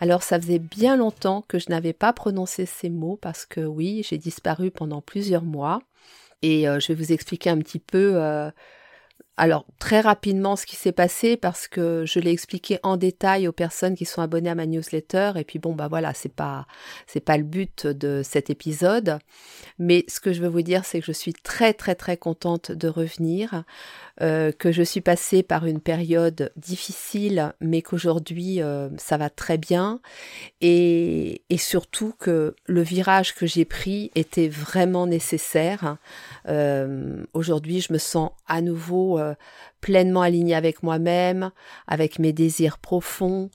Alors ça faisait bien longtemps que je n'avais pas prononcé ces mots parce que oui, j'ai disparu pendant plusieurs mois. Et euh, je vais vous expliquer un petit peu euh, alors très rapidement ce qui s'est passé parce que je l'ai expliqué en détail aux personnes qui sont abonnées à ma newsletter. Et puis bon bah voilà c'est pas c'est pas le but de cet épisode. Mais ce que je veux vous dire c'est que je suis très très très contente de revenir euh, que je suis passée par une période difficile mais qu'aujourd'hui euh, ça va très bien et, surtout que le virage que j'ai pris était vraiment nécessaire euh, aujourd'hui je me sens à nouveau pleinement alignée avec moi-même, avec mes désirs profonds.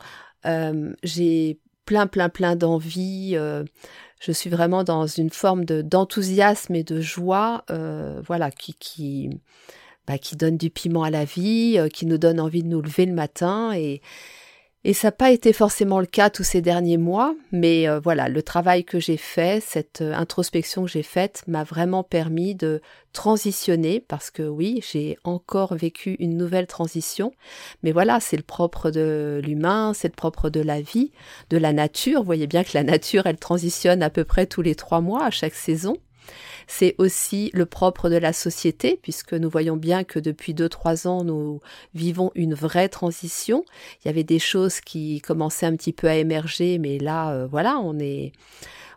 J'ai plein, plein, plein d'envie. Je suis vraiment dans une forme de d'enthousiasme et de joie, voilà, qui qui bah, qui donne du piment à la vie, qui nous donne envie de nous lever le matin et et ça n'a pas été forcément le cas tous ces derniers mois, mais euh, voilà, le travail que j'ai fait, cette euh, introspection que j'ai faite m'a vraiment permis de transitionner parce que oui, j'ai encore vécu une nouvelle transition, mais voilà, c'est le propre de l'humain, c'est le propre de la vie, de la nature. Vous voyez bien que la nature, elle transitionne à peu près tous les trois mois à chaque saison. C'est aussi le propre de la société, puisque nous voyons bien que depuis deux, trois ans, nous vivons une vraie transition. Il y avait des choses qui commençaient un petit peu à émerger, mais là, euh, voilà, on est,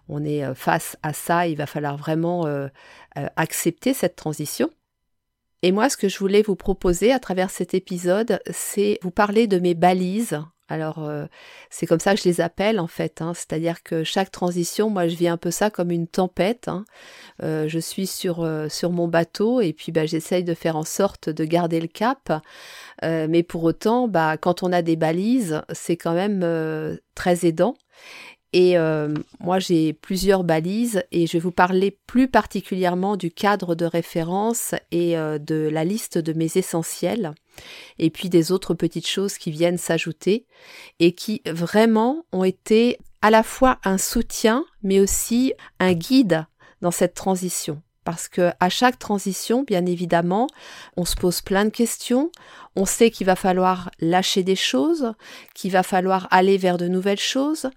on est euh, face à ça. Il va falloir vraiment euh, accepter cette transition. Et moi, ce que je voulais vous proposer à travers cet épisode, c'est vous parler de mes balises alors euh, c'est comme ça que je les appelle en fait, hein. c'est-à-dire que chaque transition, moi je vis un peu ça comme une tempête. Hein. Euh, je suis sur euh, sur mon bateau et puis bah, j'essaye de faire en sorte de garder le cap, mais pour autant, bah quand on a des balises, c'est quand même très aidant. Et moi, j'ai plusieurs balises et je vais vous parler plus particulièrement du cadre de référence et de la liste de mes essentiels et puis des autres petites choses qui viennent s'ajouter et qui vraiment ont été à la fois un soutien mais aussi un guide dans cette transition parce que à chaque transition, bien évidemment, on se pose plein de questions. On sait qu'il va falloir lâcher des choses, qu'il va falloir aller vers de nouvelles choses.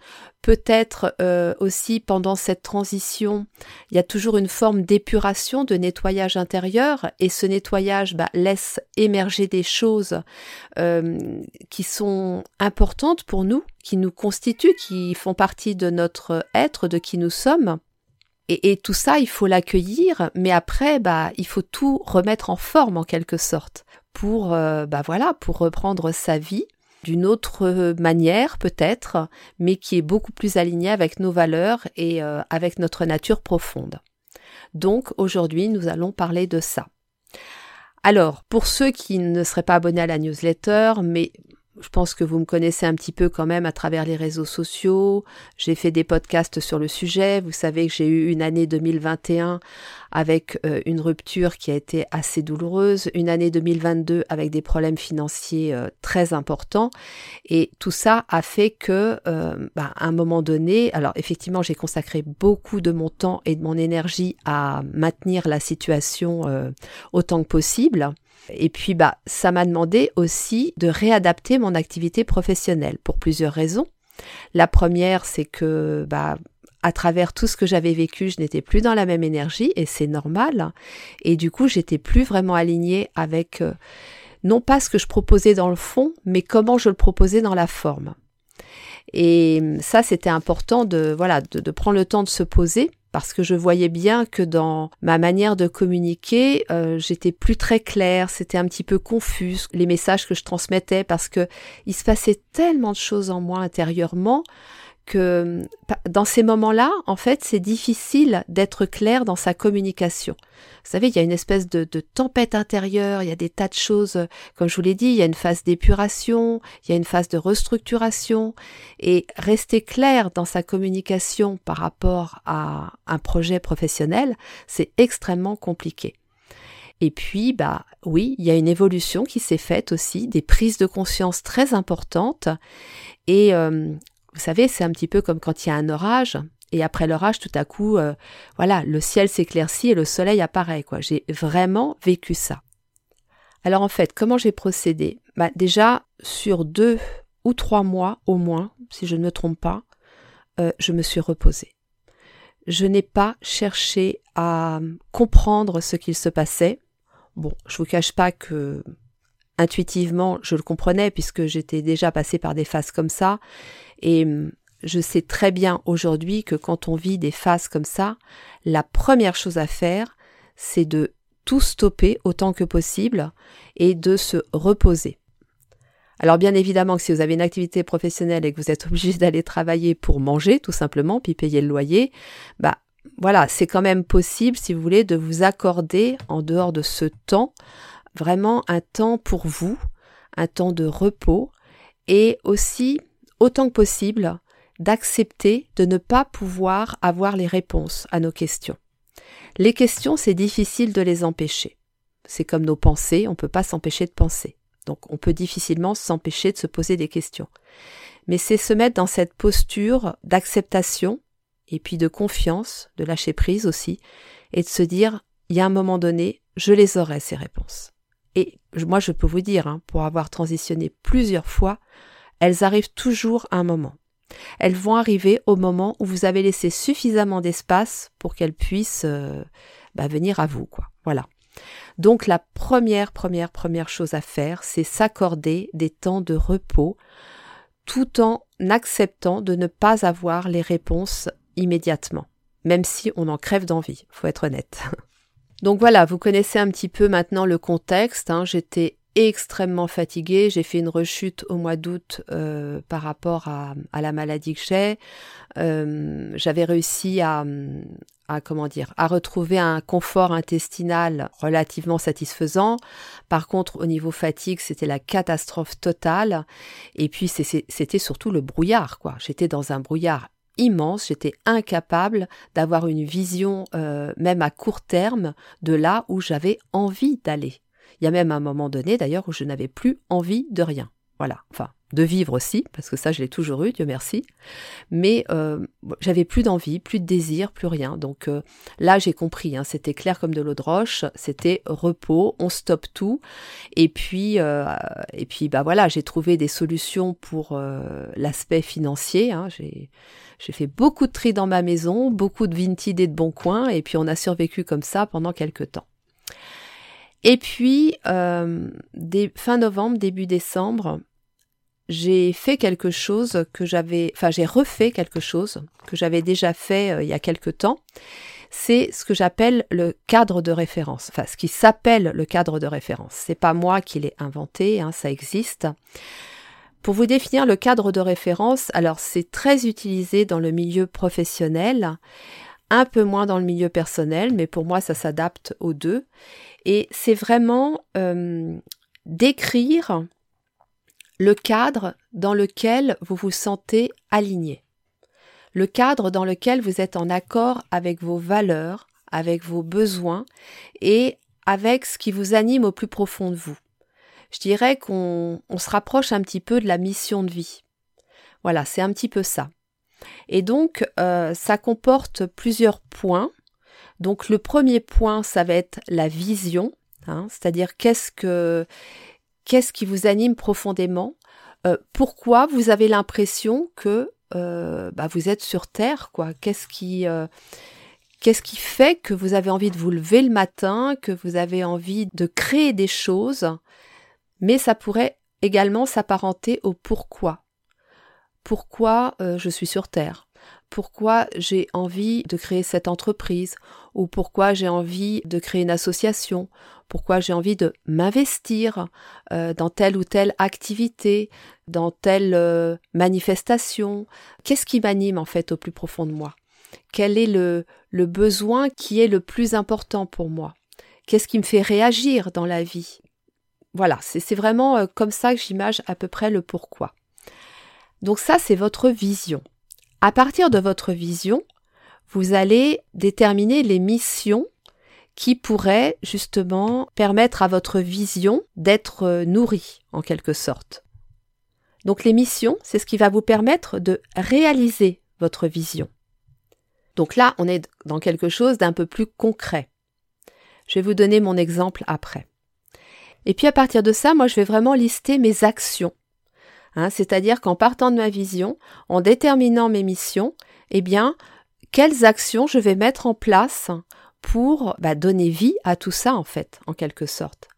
Peut-être euh, aussi pendant cette transition, il y a toujours une forme d'épuration, de nettoyage intérieur, et ce nettoyage bah, laisse émerger des choses euh, qui sont importantes pour nous, qui nous constituent, qui font partie de notre être, de qui nous sommes. Et, tout ça, il faut l'accueillir, mais après, bah, il faut tout remettre en forme en quelque sorte pour, euh, bah voilà, pour reprendre sa vie d'une autre manière peut-être, mais qui est beaucoup plus alignée avec nos valeurs et euh, avec notre nature profonde. Donc aujourd'hui, nous allons parler de ça. Alors, pour ceux qui ne seraient pas abonnés à la newsletter, mais je pense que vous me connaissez un petit peu quand même à travers les réseaux sociaux. J'ai fait des podcasts sur le sujet. Vous savez que j'ai eu une année 2021 avec euh, une rupture qui a été assez douloureuse, une année 2022 avec des problèmes financiers euh, très importants. Et tout ça a fait que, euh, bah, à un moment donné, alors effectivement, j'ai consacré beaucoup de mon temps et de mon énergie à maintenir la situation autant que possible. Et puis, bah, ça m'a demandé aussi de réadapter mon activité professionnelle pour plusieurs raisons. La première, c'est que, bah, à travers tout ce que j'avais vécu, je n'étais plus dans la même énergie et c'est normal. Et du coup, j'étais plus vraiment alignée avec euh, non pas ce que je proposais dans le fond, mais comment je le proposais dans la forme. Et ça, c'était important de voilà de, de prendre le temps de se poser parce que je voyais bien que dans ma manière de communiquer, euh, j'étais plus très claire, c'était un petit peu confus les messages que je transmettais parce que il se passait tellement de choses en moi intérieurement que dans ces moments-là, en fait, c'est difficile d'être clair dans sa communication. Vous savez, il y a une espèce de, tempête intérieure, il y a des tas de choses, comme je vous l'ai dit, il y a une phase d'épuration, il y a une phase de restructuration, et rester clair dans sa communication par rapport à un projet professionnel, c'est extrêmement compliqué. Et puis, bah oui, il y a une évolution qui s'est faite aussi, des prises de conscience très importantes. Et euh, vous savez, c'est un petit peu comme quand il y a un orage. Et après l'orage, tout à coup, euh, voilà, le ciel s'éclaircit et le soleil apparaît. J'ai vraiment vécu ça. Alors en fait, comment j'ai procédé? Bah, Déjà, sur deux ou trois mois au moins, si je ne me trompe pas, euh, je me suis reposée. Je n'ai pas cherché à comprendre ce qu'il se passait. Bon, je vous cache pas que intuitivement, je le comprenais puisque j'étais déjà passée par des phases comme ça et hum, je sais très bien aujourd'hui que quand on vit des phases comme ça, la première chose à faire, c'est de tout stopper autant que possible et de se reposer. Alors bien évidemment que si vous avez une activité professionnelle et que vous êtes obligé d'aller travailler pour manger tout simplement, puis payer le loyer, bah voilà, c'est quand même possible, si vous voulez, de vous accorder en dehors de ce temps, vraiment un temps pour vous, un temps de repos, et aussi, autant que possible, d'accepter de ne pas pouvoir avoir les réponses à nos questions. Les questions, c'est difficile de les empêcher. C'est comme nos pensées, on ne peut pas s'empêcher de penser. Donc on peut difficilement s'empêcher de se poser des questions. Mais c'est se mettre dans cette posture d'acceptation et puis de confiance, de lâcher prise aussi, et de se dire, il y a un moment donné, je les aurai ces réponses. Et moi, je peux vous dire, hein, pour avoir transitionné plusieurs fois, elles arrivent toujours un moment. Elles vont arriver au moment où vous avez laissé suffisamment d'espace pour qu'elles puissent euh, bah, venir à vous. Voilà. Donc la première, première, première chose à faire, c'est s'accorder des temps de repos, tout en acceptant de ne pas avoir les réponses immédiatement, même si on en crève d'envie, faut être honnête. Donc voilà, vous connaissez un petit peu maintenant le contexte. Hein. J'étais extrêmement fatiguée. J'ai fait une rechute au mois d'août euh, par rapport à, la maladie que j'ai. Euh, j'avais réussi à, comment dire à retrouver un confort intestinal relativement satisfaisant. Par contre, au niveau fatigue, c'était la catastrophe totale. Et puis c'était surtout le brouillard, quoi. J'étais dans un brouillard immense, j'étais incapable d'avoir une vision, euh, même à court terme, de là où j'avais envie d'aller. Il y a même un moment donné, d'ailleurs, où je n'avais plus envie de rien. Voilà, enfin, de vivre aussi, parce que ça, je l'ai toujours eu, Dieu merci. Mais euh, j'avais plus d'envie, plus de désir, plus rien. Donc euh, là, j'ai compris, hein, c'était clair comme de l'eau de roche, c'était repos, on stoppe tout. Et puis, euh, et puis, bah voilà, j'ai trouvé des solutions pour l'aspect financier. Hein, j'ai fait beaucoup de tri dans ma maison, beaucoup de Vinted et de Bon Coin, et puis on a survécu comme ça pendant quelques temps. Et puis, euh, fin novembre, début décembre, j'ai fait quelque chose que j'avais, enfin j'ai refait quelque chose que j'avais déjà fait euh, il y a quelque temps. C'est ce que j'appelle le cadre de référence, enfin ce qui s'appelle le cadre de référence. C'est pas moi qui l'ai inventé, hein, ça existe. Pour vous définir le cadre de référence, alors c'est très utilisé dans le milieu professionnel, un peu moins dans le milieu personnel, mais pour moi ça s'adapte aux deux. Et c'est vraiment euh, décrire le cadre dans lequel vous vous sentez aligné. Le cadre dans lequel vous êtes en accord avec vos valeurs, avec vos besoins et avec ce qui vous anime au plus profond de vous je dirais qu'on se rapproche un petit peu de la mission de vie. Voilà, c'est un petit peu ça. Et donc, euh, ça comporte plusieurs points. Donc, le premier point, ça va être la vision, hein, c'est-à-dire qu'est-ce que qu'est-ce qui vous anime profondément, euh, pourquoi vous avez l'impression que euh, bah, vous êtes sur Terre, quoi? Qu'est-ce qui Qu'est-ce qui fait que vous avez envie de vous lever le matin, que vous avez envie de créer des choses mais ça pourrait également s'apparenter au pourquoi? Pourquoi euh, je suis sur Terre? Pourquoi j'ai envie de créer cette entreprise? Ou pourquoi j'ai envie de créer une association, pourquoi j'ai envie de m'investir euh, dans telle ou telle activité, dans telle euh, manifestation? Qu'est-ce qui m'anime en fait au plus profond de moi? Quel est le, le besoin qui est le plus important pour moi? Qu'est-ce qui me fait réagir dans la vie? Voilà, c'est vraiment euh, comme ça que j'image à peu près le pourquoi. Donc ça, c'est votre vision. À partir de votre vision, vous allez déterminer les missions qui pourraient justement permettre à votre vision d'être euh, nourrie en quelque sorte. Donc les missions, c'est ce qui va vous permettre de réaliser votre vision. Donc là, on est dans quelque chose d'un peu plus concret. Je vais vous donner mon exemple après. Et puis à partir de ça, moi je vais vraiment lister mes actions Hein, c'est-à-dire qu'en partant de ma vision, en déterminant mes missions, eh bien, quelles actions je vais mettre en place pour bah, donner vie à tout ça, en fait, en quelque sorte.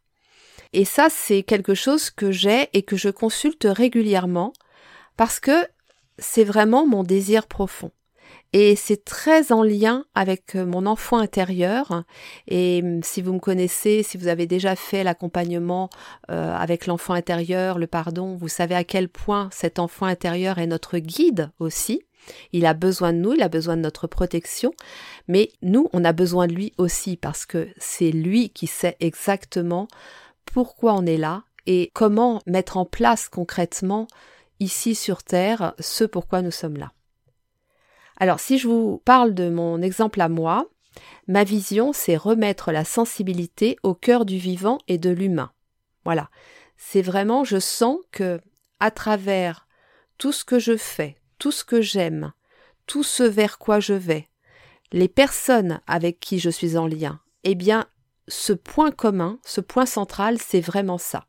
Et ça, c'est quelque chose que j'ai et que je consulte régulièrement parce que c'est vraiment mon désir profond. Et c'est très en lien avec euh, mon enfant intérieur. Et hum, si vous me connaissez, si vous avez déjà fait l'accompagnement euh, avec l'enfant intérieur, le pardon, vous savez à quel point cet enfant intérieur est notre guide aussi. Il a besoin de nous, il a besoin de notre protection, mais nous, on a besoin de lui aussi parce que c'est lui qui sait exactement pourquoi on est là et comment mettre en place concrètement ici sur Terre ce pourquoi nous sommes là. Alors si je vous parle de mon exemple à moi, ma vision c'est remettre la sensibilité au cœur du vivant et de l'humain. Voilà. C'est vraiment, je sens que à travers tout ce que je fais, tout ce que j'aime, tout ce vers quoi je vais, les personnes avec qui je suis en lien, eh bien, ce point commun, ce point central, c'est vraiment ça.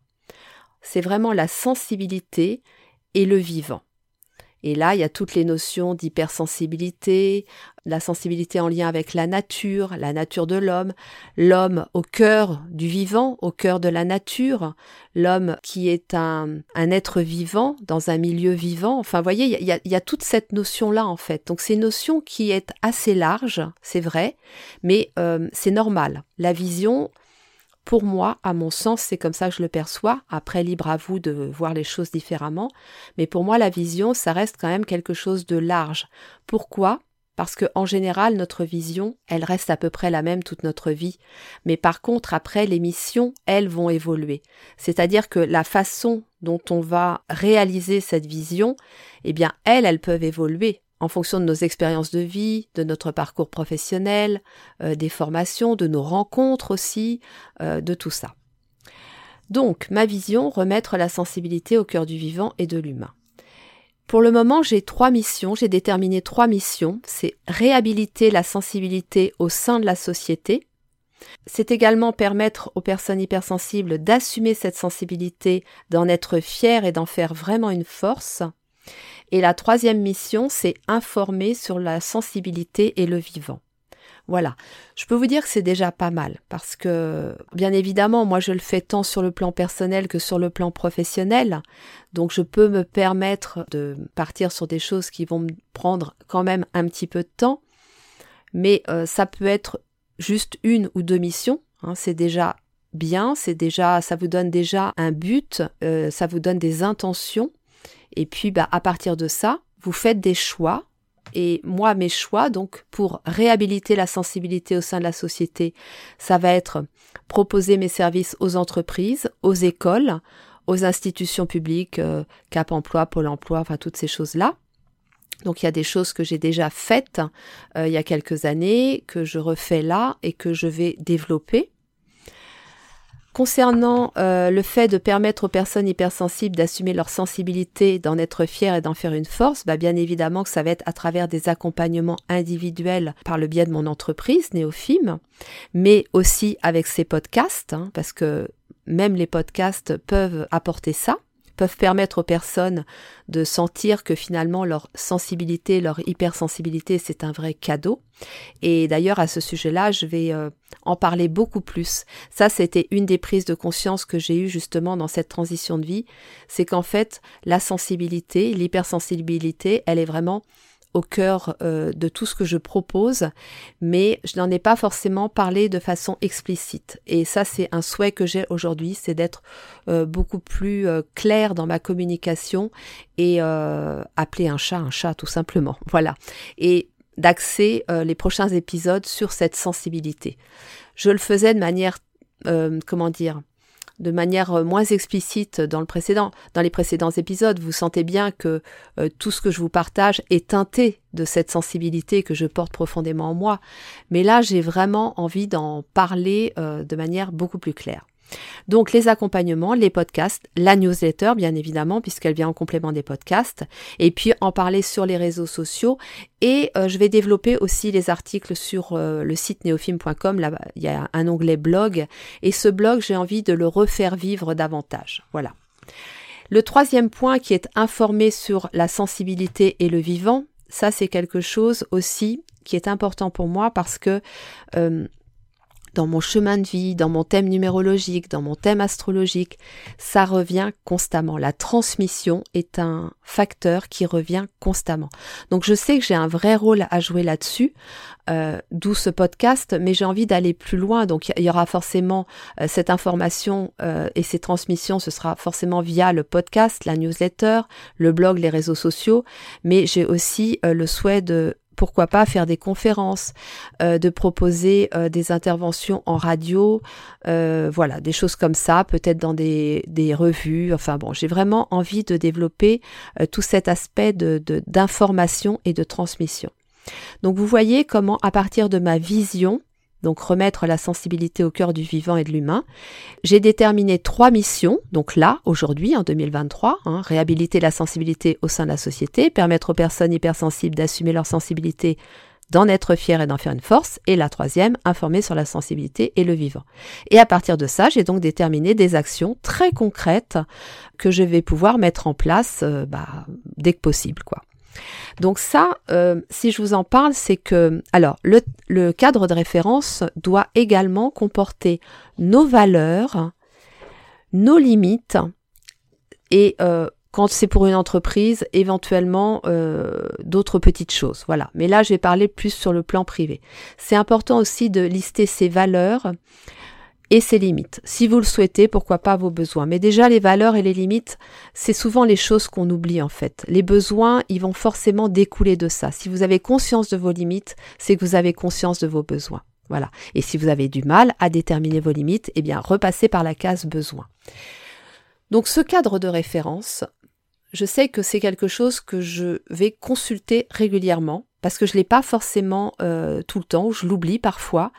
C'est vraiment la sensibilité et le vivant. Et là, il y a toutes les notions d'hypersensibilité, la sensibilité en lien avec la nature, la nature de l'homme, l'homme au cœur du vivant, au cœur de la nature, l'homme qui est un, être vivant dans un milieu vivant. Enfin, vous voyez, il y a, toute cette notion-là, en fait. Donc, c'est une notion qui est assez large, c'est vrai, mais euh, c'est normal. La vision, pour moi, à mon sens, c'est comme ça que je le perçois. Après, libre à vous de voir les choses différemment. Mais pour moi, la vision, ça reste quand même quelque chose de large. Pourquoi? Parce que en général notre vision, elle reste à peu près la même toute notre vie, mais par contre après les missions, elles vont évoluer. C'est-à-dire que la façon dont on va réaliser cette vision, eh bien elles, elles peuvent évoluer en fonction de nos expériences de vie, de notre parcours professionnel, euh, des formations, de nos rencontres aussi, euh, de tout ça. Donc, ma vision, remettre la sensibilité au cœur du vivant et de l'humain. Pour le moment, j'ai trois missions, j'ai déterminé trois missions. C'est réhabiliter la sensibilité au sein de la société. C'est également permettre aux personnes hypersensibles d'assumer cette sensibilité, d'en être fières et d'en faire vraiment une force. Et la troisième mission, c'est informer sur la sensibilité et le vivant. Voilà. Je peux vous dire que c'est déjà pas mal parce que, bien évidemment, moi je le fais tant sur le plan personnel que sur le plan professionnel. Donc je peux me permettre de partir sur des choses qui vont me prendre quand même un petit peu de temps. Mais euh, ça peut être juste une ou deux missions. Hein, c'est déjà bien, ça vous donne déjà un but, euh, ça vous donne des intentions. Et puis, bah, à partir de ça, vous faites des choix. Et moi, mes choix, donc, pour réhabiliter la sensibilité au sein de la société, ça va être proposer mes services aux entreprises, aux écoles, aux institutions publiques, euh, Cap Emploi, Pôle Emploi, enfin, toutes ces choses-là. Donc il y a des choses que j'ai déjà faites euh, il y a quelques années, que je refais là et que je vais développer. Concernant euh, le fait de permettre aux personnes hypersensibles d'assumer leur sensibilité, d'en être fières et d'en faire une force, bah bien évidemment que ça va être à travers des accompagnements individuels par le biais de mon entreprise Néophime, mais aussi avec ces podcasts, hein, parce que même les podcasts peuvent apporter ça peuvent permettre aux personnes de sentir que finalement leur sensibilité, leur hypersensibilité, c'est un vrai cadeau. Et d'ailleurs, à ce sujet-là, je vais euh, en parler beaucoup plus. Ça, c'était une des prises de conscience que j'ai eues justement dans cette transition de vie. C'est qu'en fait, la sensibilité, l'hypersensibilité, elle est vraiment au cœur euh, de tout ce que je propose, mais je n'en ai pas forcément parlé de façon explicite. Et ça, c'est un souhait que j'ai aujourd'hui, c'est d'être euh, beaucoup plus euh, clair dans ma communication et appeler un chat un chat tout simplement. Voilà. Et d'axer les prochains épisodes sur cette sensibilité. Je le faisais de manière, comment dire, de manière euh, moins explicite dans le précédent, dans les précédents épisodes. Vous sentez bien que euh, tout ce que je vous partage est teinté de cette sensibilité que je porte profondément en moi. Mais là, j'ai vraiment envie d'en parler euh, de manière beaucoup plus claire. Donc les accompagnements, les podcasts, la newsletter bien évidemment puisqu'elle vient en complément des podcasts et puis en parler sur les réseaux sociaux et euh, je vais développer aussi les articles sur euh, le site neofilm.com là il y a un onglet blog et ce blog j'ai envie de le refaire vivre davantage. Voilà. Le troisième point qui est informé sur la sensibilité et le vivant, ça c'est quelque chose aussi qui est important pour moi parce que euh, dans mon chemin de vie, dans mon thème numérologique, dans mon thème astrologique, ça revient constamment. La transmission est un facteur qui revient constamment. Donc je sais que j'ai un vrai rôle à jouer là-dessus, euh, d'où ce podcast, mais j'ai envie d'aller plus loin. Donc il y aura forcément euh, cette information euh, et ces transmissions, ce sera forcément via le podcast, la newsletter, le blog, les réseaux sociaux, mais j'ai aussi le souhait de pourquoi pas faire des conférences, euh, de proposer euh, des interventions en radio, euh, voilà, des choses comme ça, peut-être dans des, des, revues. Enfin bon, j'ai vraiment envie de développer tout cet aspect de d'information et de transmission. Donc vous voyez comment à partir de ma vision, donc remettre la sensibilité au cœur du vivant et de l'humain. J'ai déterminé trois missions, donc là, aujourd'hui, en 2023, hein, réhabiliter la sensibilité au sein de la société, permettre aux personnes hypersensibles d'assumer leur sensibilité, d'en être fiers et d'en faire une force, et la troisième, informer sur la sensibilité et le vivant. Et à partir de ça, j'ai donc déterminé des actions très concrètes que je vais pouvoir mettre en place euh, bah, dès que possible, quoi. Donc ça, euh, si je vous en parle, c'est que, alors, le, cadre de référence doit également comporter nos valeurs, nos limites et euh, quand c'est pour une entreprise, éventuellement euh, d'autres petites choses. Voilà. Mais là, je vais parler plus sur le plan privé. C'est important aussi de lister ses valeurs et ses limites. Si vous le souhaitez, pourquoi pas vos besoins. Mais déjà, les valeurs et les limites, c'est souvent les choses qu'on oublie en fait. Les besoins, ils vont forcément découler de ça. Si vous avez conscience de vos limites, c'est que vous avez conscience de vos besoins. Voilà. Et si vous avez du mal à déterminer vos limites, eh bien, repassez par la case besoin. Donc, ce cadre de référence, je sais que c'est quelque chose que je vais consulter régulièrement parce que je l'ai pas forcément euh, tout le temps, je l'oublie parfois.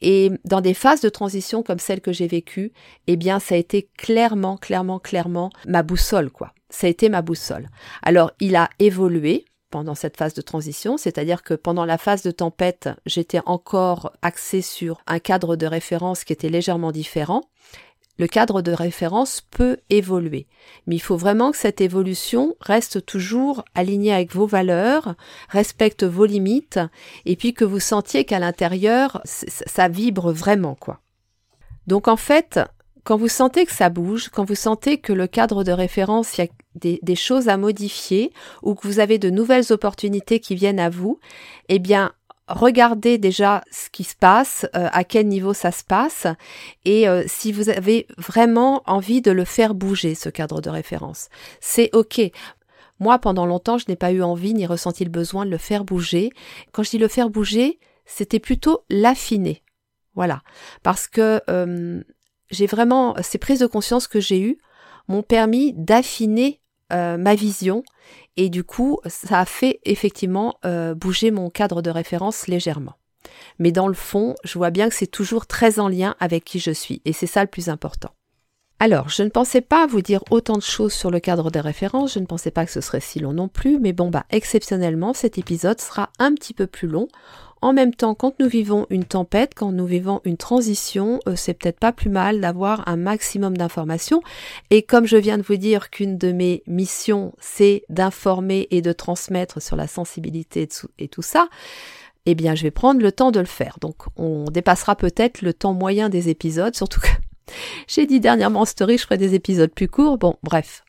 Et dans des phases de transition comme celle que j'ai vécue, eh bien, ça a été clairement, clairement, clairement ma boussole, quoi. Ça a été ma boussole. Alors, il a évolué pendant cette phase de transition, c'est-à-dire que pendant la phase de tempête, j'étais encore axée sur un cadre de référence qui était légèrement différent le cadre de référence peut évoluer. Mais il faut vraiment que cette évolution reste toujours alignée avec vos valeurs, respecte vos limites, et puis que vous sentiez qu'à l'intérieur, ça vibre vraiment, quoi. Donc en fait, quand vous sentez que ça bouge, quand vous sentez que le cadre de référence, il y a des, des, choses à modifier, ou que vous avez de nouvelles opportunités qui viennent à vous, eh bien, regardez déjà ce qui se passe, euh, à quel niveau ça se passe, et euh, si vous avez vraiment envie de le faire bouger, ce cadre de référence. C'est OK. Moi, pendant longtemps, je n'ai pas eu envie ni ressenti le besoin de le faire bouger. Quand je dis le faire bouger, c'était plutôt l'affiner. Voilà. Parce que euh, j'ai vraiment, ces prises de conscience que j'ai eues m'ont permis d'affiner ma vision et du coup, ça a fait effectivement euh, bouger mon cadre de référence légèrement. Mais dans le fond, je vois bien que c'est toujours très en lien avec qui je suis, et c'est ça le plus important. Alors, je ne pensais pas vous dire autant de choses sur le cadre de référence, je ne pensais pas que ce serait si long non plus, mais bon bah exceptionnellement, cet épisode sera un petit peu plus long. En même temps, quand nous vivons une tempête, quand nous vivons une transition, euh, c'est peut-être pas plus mal d'avoir un maximum d'informations. Et comme je viens de vous dire qu'une de mes missions, c'est d'informer et de transmettre sur la sensibilité et tout ça, eh bien, je vais prendre le temps de le faire. Donc, on dépassera peut-être le temps moyen des épisodes, surtout que j'ai dit dernièrement en story, je ferai des épisodes plus courts. Bon, bref.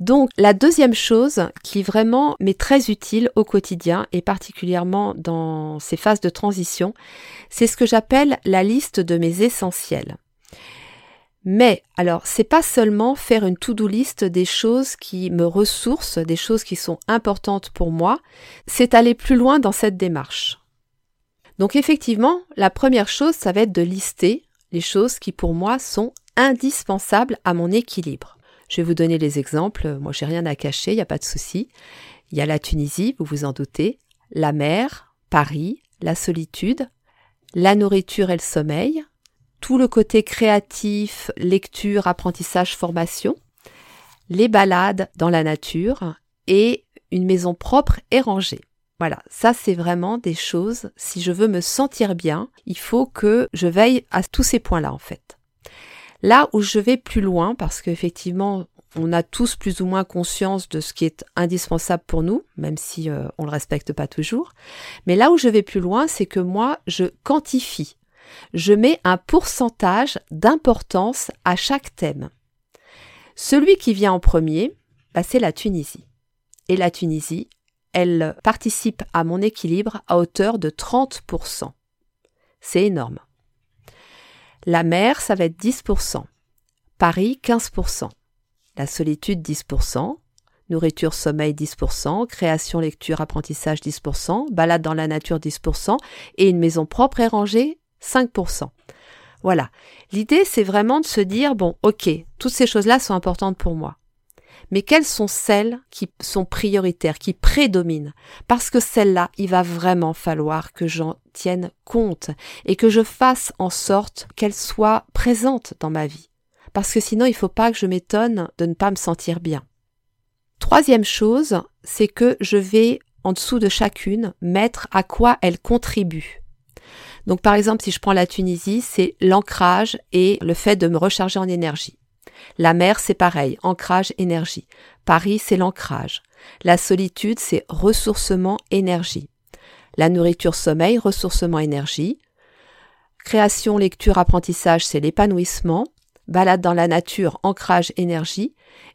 Donc la deuxième chose qui vraiment m'est très utile au quotidien et particulièrement dans ces phases de transition, c'est ce que j'appelle la liste de mes essentiels. Mais alors, c'est pas seulement faire une to-do list des choses qui me ressourcent, des choses qui sont importantes pour moi, c'est aller plus loin dans cette démarche. Donc effectivement, la première chose, ça va être de lister les choses qui pour moi sont indispensables à mon équilibre. Je vais vous donner les exemples, moi j'ai rien à cacher, il n'y a pas de souci. Il y a la Tunisie, vous vous en doutez, la mer, Paris, la solitude, la nourriture et le sommeil, tout le côté créatif, lecture, apprentissage, formation, les balades dans la nature et une maison propre et rangée. Voilà, ça c'est vraiment des choses, si je veux me sentir bien, il faut que je veille à tous ces points-là en fait. Là où je vais plus loin, parce qu'effectivement, on a tous plus ou moins conscience de ce qui est indispensable pour nous, même si euh, on le respecte pas toujours. Mais là où je vais plus loin, c'est que moi, je quantifie je mets un pourcentage d'importance à chaque thème. Celui qui vient en premier, bah, c'est la Tunisie. Et la Tunisie, elle participe à mon équilibre à hauteur de 30%. C'est énorme. La mer, ça va être 10%. Paris, 15%. La solitude, 10%. Nourriture, sommeil, 10%. Création, lecture, apprentissage, 10%. Balade dans la nature, 10%. Et une maison propre et rangée, 5%. Voilà. L'idée, c'est vraiment de se dire, bon, ok, toutes ces choses-là sont importantes pour moi. Mais quelles sont celles qui sont prioritaires, qui prédominent? Parce que celles-là, il va vraiment falloir que j'en tienne compte et que je fasse en sorte qu'elles soient présentes dans ma vie. Parce que sinon, il ne faut pas que je m'étonne de ne pas me sentir bien. Troisième chose, c'est que je vais, en dessous de chacune, mettre à quoi elle contribue. Donc par exemple, si je prends la Tunisie, c'est l'ancrage et le fait de me recharger en énergie. La mer, c'est pareil, ancrage, énergie. Paris, c'est l'ancrage. La solitude, c'est ressourcement, énergie. La nourriture, sommeil, ressourcement, énergie. Création, lecture, apprentissage, c'est l'épanouissement. Balade dans la nature, ancrage, énergie.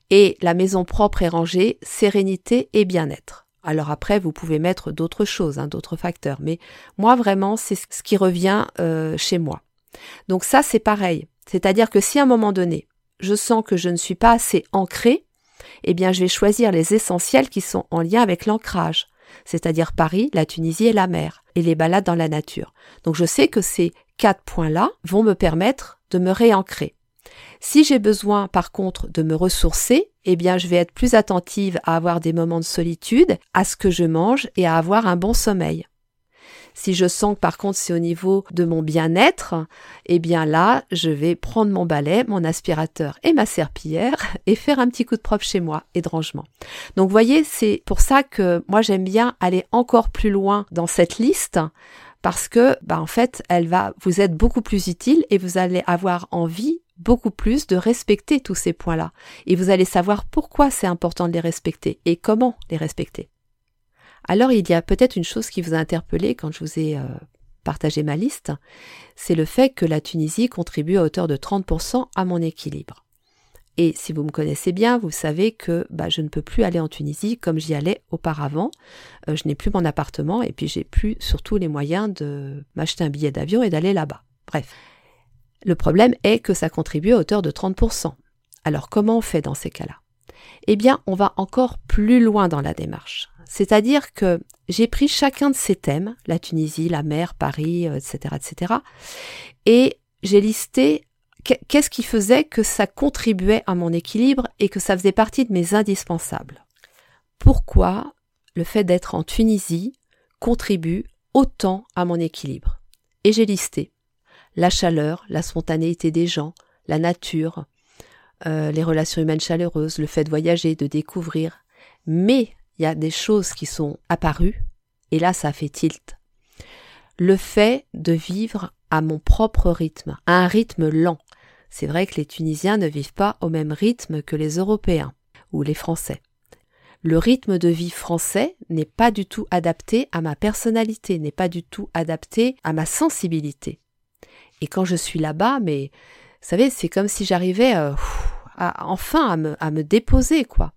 Et la maison propre et rangée, sérénité et bien-être. Alors après, vous pouvez mettre d'autres choses, hein, d'autres facteurs. Mais moi, vraiment, c'est ce qui revient euh, chez moi. Donc ça, c'est pareil. C'est-à-dire que si à un moment donné, je sens que je ne suis pas assez ancré, eh bien, je vais choisir les essentiels qui sont en lien avec l'ancrage. C'est-à-dire Paris, la Tunisie et la mer, et les balades dans la nature. Donc je sais que ces quatre points-là vont me permettre de me réancrer. Si j'ai besoin, par contre, de me ressourcer, eh bien, je vais être plus attentive à avoir des moments de solitude, à ce que je mange et à avoir un bon sommeil. Si je sens que par contre c'est au niveau de mon bien-être, eh bien là, je vais prendre mon balai, mon aspirateur et ma serpillière et faire un petit coup de propre chez moi et de rangement. Donc voyez, c'est pour ça que moi j'aime bien aller encore plus loin dans cette liste parce que bah en fait, elle va vous être beaucoup plus utile et vous allez avoir envie beaucoup plus de respecter tous ces points-là. Et vous allez savoir pourquoi c'est important de les respecter et comment les respecter. Alors il y a peut-être une chose qui vous a interpellé quand je vous ai euh, partagé ma liste, c'est le fait que la Tunisie contribue à hauteur de 30% à mon équilibre. Et si vous me connaissez bien, vous savez que bah, je ne peux plus aller en Tunisie comme j'y allais auparavant. Euh, je n'ai plus mon appartement et puis j'ai plus surtout les moyens de m'acheter un billet d'avion et d'aller là-bas. Bref, le problème est que ça contribue à hauteur de 30%. Alors comment on fait dans ces cas-là? Eh bien, on va encore plus loin dans la démarche. C'est-à-dire que j'ai pris chacun de ces thèmes, la Tunisie, la mer, Paris, etc., euh, etc., et j'ai listé qu'est-ce qui faisait que ça contribuait à mon équilibre et que ça faisait partie de mes indispensables. Pourquoi le fait d'être en Tunisie contribue autant à mon équilibre? Et j'ai listé la chaleur, la spontanéité des gens, la nature, euh, les relations humaines chaleureuses, le fait de voyager, de découvrir. Mais il y a des choses qui sont apparues, et là ça fait tilt. Le fait de vivre à mon propre rythme, à un rythme lent. C'est vrai que les Tunisiens ne vivent pas au même rythme que les Européens ou les Français. Le rythme de vie français n'est pas du tout adapté à ma personnalité, n'est pas du tout adapté à ma sensibilité. Et quand je suis là-bas, mais vous savez, c'est comme si j'arrivais euh, enfin à me, à me déposer, quoi.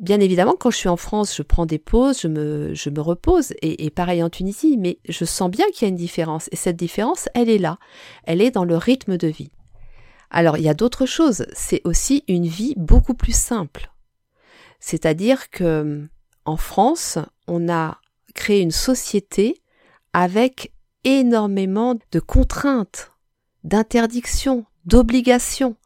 Bien évidemment, quand je suis en France, je prends des pauses, je me, repose, et, et pareil en Tunisie, mais je sens bien qu'il y a une différence. Et cette différence, elle est là. Elle est dans le rythme de vie. Alors, il y a d'autres choses. C'est aussi une vie beaucoup plus simple. C'est-à-dire que, en France, on a créé une société avec énormément de contraintes, d'interdictions, d'obligations.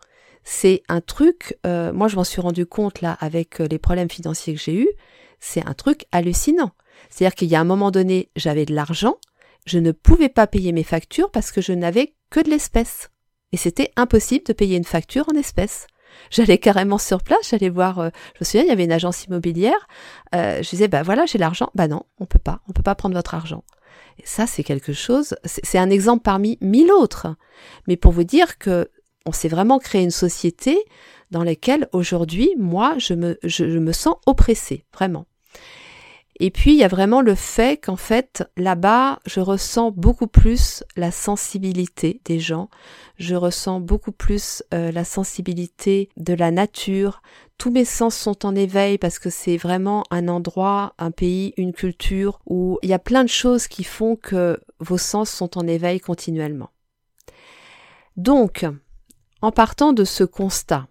C'est un truc, euh, moi je m'en suis rendu compte là avec euh, les problèmes financiers que j'ai eus, c'est un truc hallucinant. C'est-à-dire qu'il y a un moment donné, j'avais de l'argent, je ne pouvais pas payer mes factures parce que je n'avais que de l'espèce. Et c'était impossible de payer une facture en espèces. J'allais carrément sur place, j'allais voir, euh, je me souviens, il y avait une agence immobilière, je disais, bah voilà, j'ai l'argent, bah non, on peut pas, on peut pas prendre votre argent. Et ça, c'est quelque chose, c'est un exemple parmi mille autres. Mais pour vous dire que on s'est vraiment créé une société dans laquelle aujourd'hui, moi, je me, je, me sens oppressée, vraiment. Et puis, il y a vraiment le fait qu'en fait, là-bas, je ressens beaucoup plus la sensibilité des gens, je ressens beaucoup plus euh, la sensibilité de la nature, tous mes sens sont en éveil parce que c'est vraiment un endroit, un pays, une culture où il y a plein de choses qui font que vos sens sont en éveil continuellement. Donc, en partant de ce constat,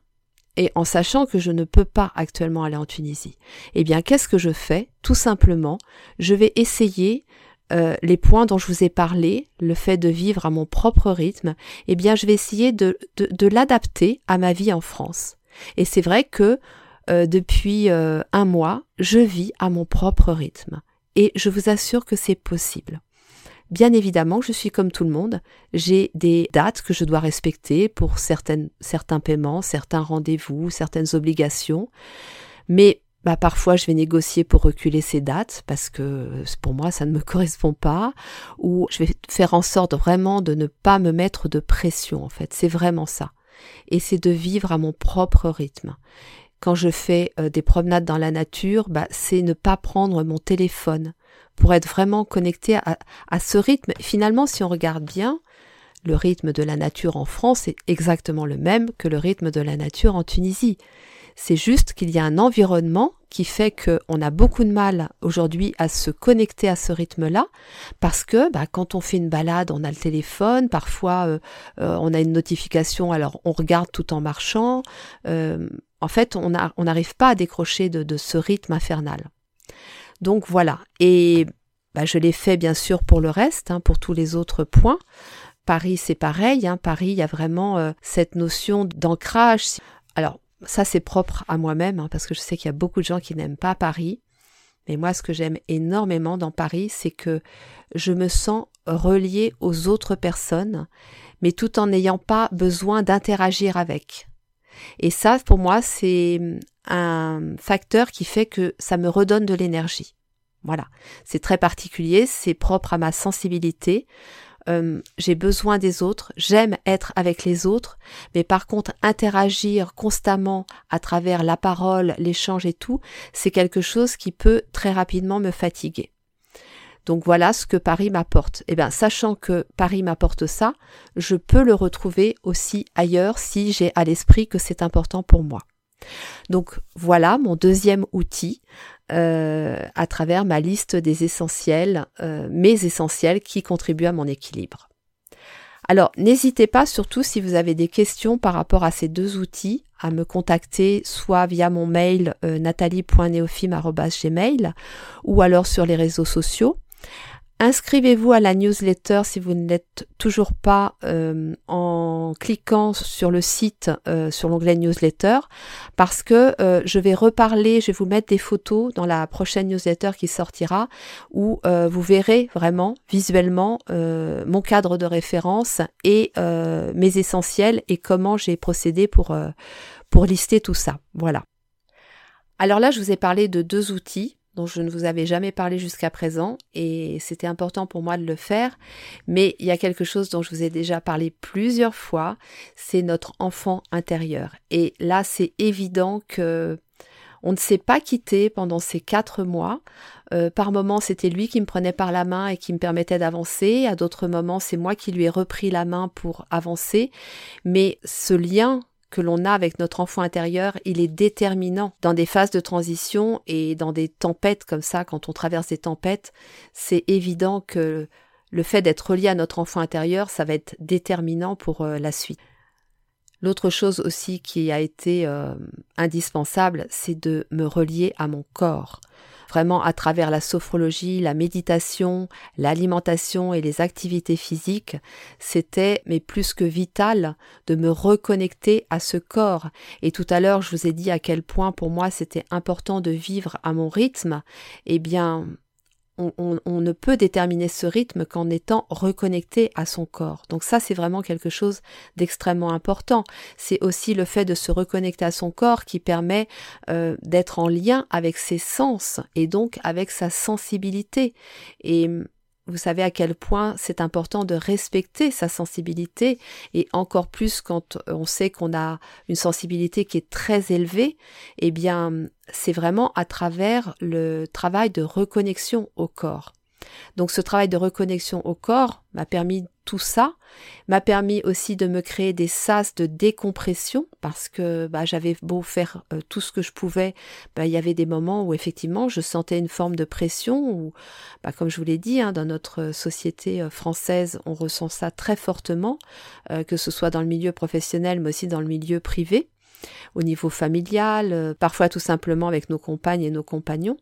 et en sachant que je ne peux pas actuellement aller en Tunisie, eh bien, qu'est-ce que je fais? Tout simplement, je vais essayer euh, les points dont je vous ai parlé, le fait de vivre à mon propre rythme, eh bien, je vais essayer de, l'adapter à ma vie en France. Et c'est vrai que euh, depuis euh, un mois, je vis à mon propre rythme. Et je vous assure que c'est possible. Bien évidemment, je suis comme tout le monde. J'ai des dates que je dois respecter pour certains paiements, certains rendez-vous, certaines obligations. Mais bah, parfois, je vais négocier pour reculer ces dates parce que pour moi, ça ne me correspond pas. Ou je vais faire en sorte vraiment de ne pas me mettre de pression, en fait. C'est vraiment ça. Et c'est de vivre à mon propre rythme quand je fais euh, des promenades dans la nature, bah, c'est ne pas prendre mon téléphone pour être vraiment connecté à, ce rythme. Finalement, si on regarde bien, le rythme de la nature en France est exactement le même que le rythme de la nature en Tunisie. C'est juste qu'il y a un environnement qui fait qu'on a beaucoup de mal aujourd'hui à se connecter à ce rythme-là, parce que bah, quand on fait une balade, on a le téléphone, parfois euh, euh, on a une notification, alors on regarde tout en marchant. Euh, en fait, on n'arrive pas à décrocher de, ce rythme infernal. Donc voilà. Et bah, je l'ai fait bien sûr pour le reste, hein, pour tous les autres points. Paris, c'est pareil. Hein. Paris, il y a vraiment cette notion d'ancrage. Alors, ça, c'est propre à moi-même, hein, parce que je sais qu'il y a beaucoup de gens qui n'aiment pas Paris. Mais moi, ce que j'aime énormément dans Paris, c'est que je me sens reliée aux autres personnes, mais tout en n'ayant pas besoin d'interagir avec. Et ça, pour moi, c'est un facteur qui fait que ça me redonne de l'énergie. Voilà. C'est très particulier, c'est propre à ma sensibilité. Euh, j'ai besoin des autres, j'aime être avec les autres, mais par contre interagir constamment à travers la parole, l'échange et tout, c'est quelque chose qui peut très rapidement me fatiguer. Donc voilà ce que Paris m'apporte. Eh bien, sachant que Paris m'apporte ça, je peux le retrouver aussi ailleurs si j'ai à l'esprit que c'est important pour moi. Donc voilà mon deuxième outil euh, à travers ma liste des essentiels, euh, mes essentiels qui contribuent à mon équilibre. Alors n'hésitez pas surtout si vous avez des questions par rapport à ces deux outils à me contacter soit via mon mail euh, ou alors sur les réseaux sociaux. Inscrivez-vous à la newsletter si vous ne l'êtes toujours pas euh, en cliquant sur le site, euh, sur l'onglet newsletter, parce que euh, je vais reparler, je vais vous mettre des photos dans la prochaine newsletter qui sortira, où vous verrez vraiment visuellement mon cadre de référence et mes essentiels et comment j'ai procédé pour, pour lister tout ça. Voilà. Alors là, je vous ai parlé de deux outils dont je ne vous avais jamais parlé jusqu'à présent et c'était important pour moi de le faire. Mais il y a quelque chose dont je vous ai déjà parlé plusieurs fois, c'est notre enfant intérieur. Et là, c'est évident que on ne s'est pas quitté pendant ces quatre mois. Euh, par moments, c'était lui qui me prenait par la main et qui me permettait d'avancer. À d'autres moments, c'est moi qui lui ai repris la main pour avancer. Mais ce lien que l'on a avec notre enfant intérieur, il est déterminant dans des phases de transition et dans des tempêtes comme ça, quand on traverse des tempêtes, c'est évident que le fait d'être relié à notre enfant intérieur, ça va être déterminant pour euh, la suite. L'autre chose aussi qui a été euh, indispensable, c'est de me relier à mon corps. Vraiment à travers la sophrologie, la méditation, l'alimentation et les activités physiques, c'était mais plus que vital de me reconnecter à ce corps. Et tout à l'heure, je vous ai dit à quel point pour moi c'était important de vivre à mon rythme. Eh bien, on, ne peut déterminer ce rythme qu'en étant reconnecté à son corps. Donc ça, c'est vraiment quelque chose d'extrêmement important. C'est aussi le fait de se reconnecter à son corps qui permet euh, d'être en lien avec ses sens et donc avec sa sensibilité. Et vous savez à quel point c'est important de respecter sa sensibilité et encore plus quand on sait qu'on a une sensibilité qui est très élevée, eh bien c'est vraiment à travers le travail de reconnexion au corps. Donc ce travail de reconnexion au corps m'a permis tout ça, m'a permis aussi de me créer des sas de décompression parce que bah, j'avais beau faire euh, tout ce que je pouvais, bah, il y avait des moments où effectivement je sentais une forme de pression bah, comme je vous l'ai dit, hein, dans notre société euh, française, on ressent ça très fortement, euh, que ce soit dans le milieu professionnel mais aussi dans le milieu privé au niveau familial, parfois tout simplement avec nos compagnes et nos compagnons.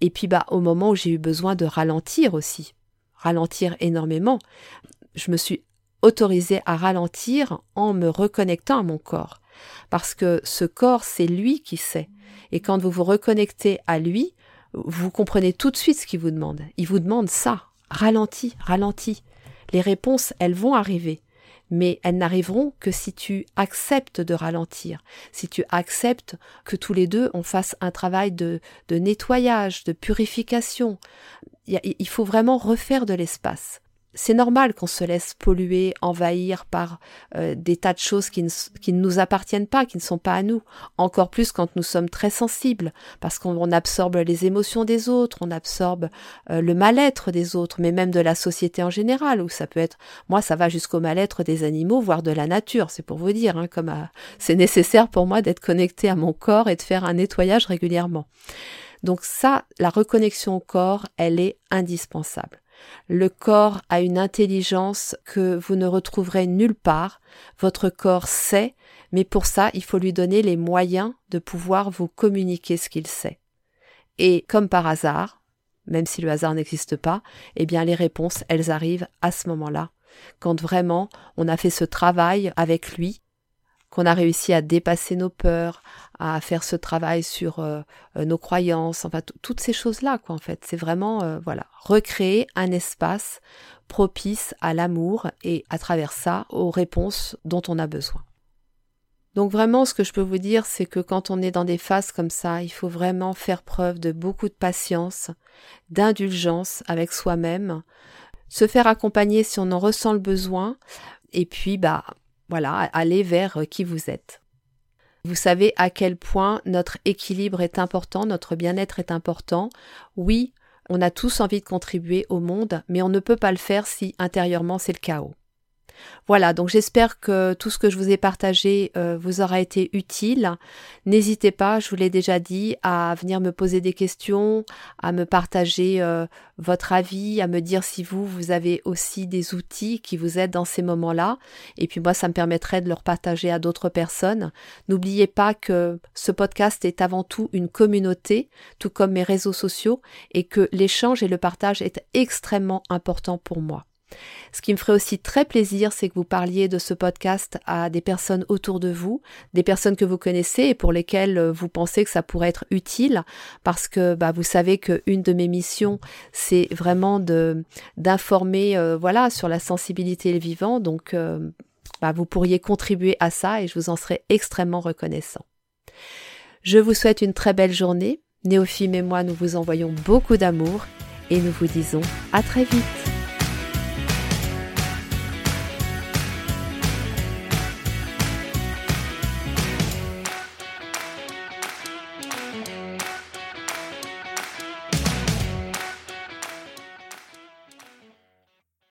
Et puis bah au moment où j'ai eu besoin de ralentir aussi, ralentir énormément, je me suis autorisée à ralentir en me reconnectant à mon corps. Parce que ce corps, c'est lui qui sait. Et quand vous vous reconnectez à lui, vous comprenez tout de suite ce qu'il vous demande. Il vous demande ça. Ralentis, ralentis. Les réponses, elles vont arriver mais elles n'arriveront que si tu acceptes de ralentir, si tu acceptes que tous les deux on fasse un travail de, nettoyage, de purification. Il faut vraiment refaire de l'espace c'est normal qu'on se laisse polluer, envahir par euh, des tas de choses qui ne, qui ne, nous appartiennent pas, qui ne sont pas à nous. Encore plus quand nous sommes très sensibles, parce qu'on absorbe les émotions des autres, on absorbe euh, le mal-être des autres, mais même de la société en général, où ça peut être, moi ça va jusqu'au mal-être des animaux, voire de la nature, c'est pour vous dire, hein, comme euh, c'est nécessaire pour moi d'être connecté à mon corps et de faire un nettoyage régulièrement. Donc ça, la reconnexion au corps, elle est indispensable. Le corps a une intelligence que vous ne retrouverez nulle part. Votre corps sait, mais pour ça, il faut lui donner les moyens de pouvoir vous communiquer ce qu'il sait. Et comme par hasard, même si le hasard n'existe pas, eh bien les réponses, elles arrivent à ce moment-là, quand vraiment on a fait ce travail avec lui a réussi à dépasser nos peurs, à faire ce travail sur euh, euh, nos croyances, enfin toutes ces choses-là, quoi, en fait. C'est vraiment, euh, voilà, recréer un espace propice à l'amour et à travers ça aux réponses dont on a besoin. Donc vraiment, ce que je peux vous dire, c'est que quand on est dans des phases comme ça, il faut vraiment faire preuve de beaucoup de patience, d'indulgence avec soi-même, se faire accompagner si on en ressent le besoin, et puis bah voilà, aller vers euh, qui vous êtes. Vous savez à quel point notre équilibre est important, notre bien-être est important. Oui, on a tous envie de contribuer au monde, mais on ne peut pas le faire si intérieurement c'est le chaos. Voilà, donc j'espère que tout ce que je vous ai partagé euh, vous aura été utile. N'hésitez pas, je vous l'ai déjà dit, à venir me poser des questions, à me partager euh, votre avis, à me dire si vous, vous avez aussi des outils qui vous aident dans ces moments-là. Et puis moi, ça me permettrait de leur partager à d'autres personnes. N'oubliez pas que ce podcast est avant tout une communauté, tout comme mes réseaux sociaux, et que l'échange et le partage est extrêmement important pour moi. Ce qui me ferait aussi très plaisir, c'est que vous parliez de ce podcast à des personnes autour de vous, des personnes que vous connaissez et pour lesquelles euh, vous pensez que ça pourrait être utile, parce que bah, vous savez qu'une de mes missions, c'est vraiment d'informer, euh, voilà, sur la sensibilité et le vivant. Donc, euh, bah, vous pourriez contribuer à ça et je vous en serais extrêmement reconnaissant. Je vous souhaite une très belle journée. Néophime et moi, nous vous envoyons beaucoup d'amour et nous vous disons à très vite.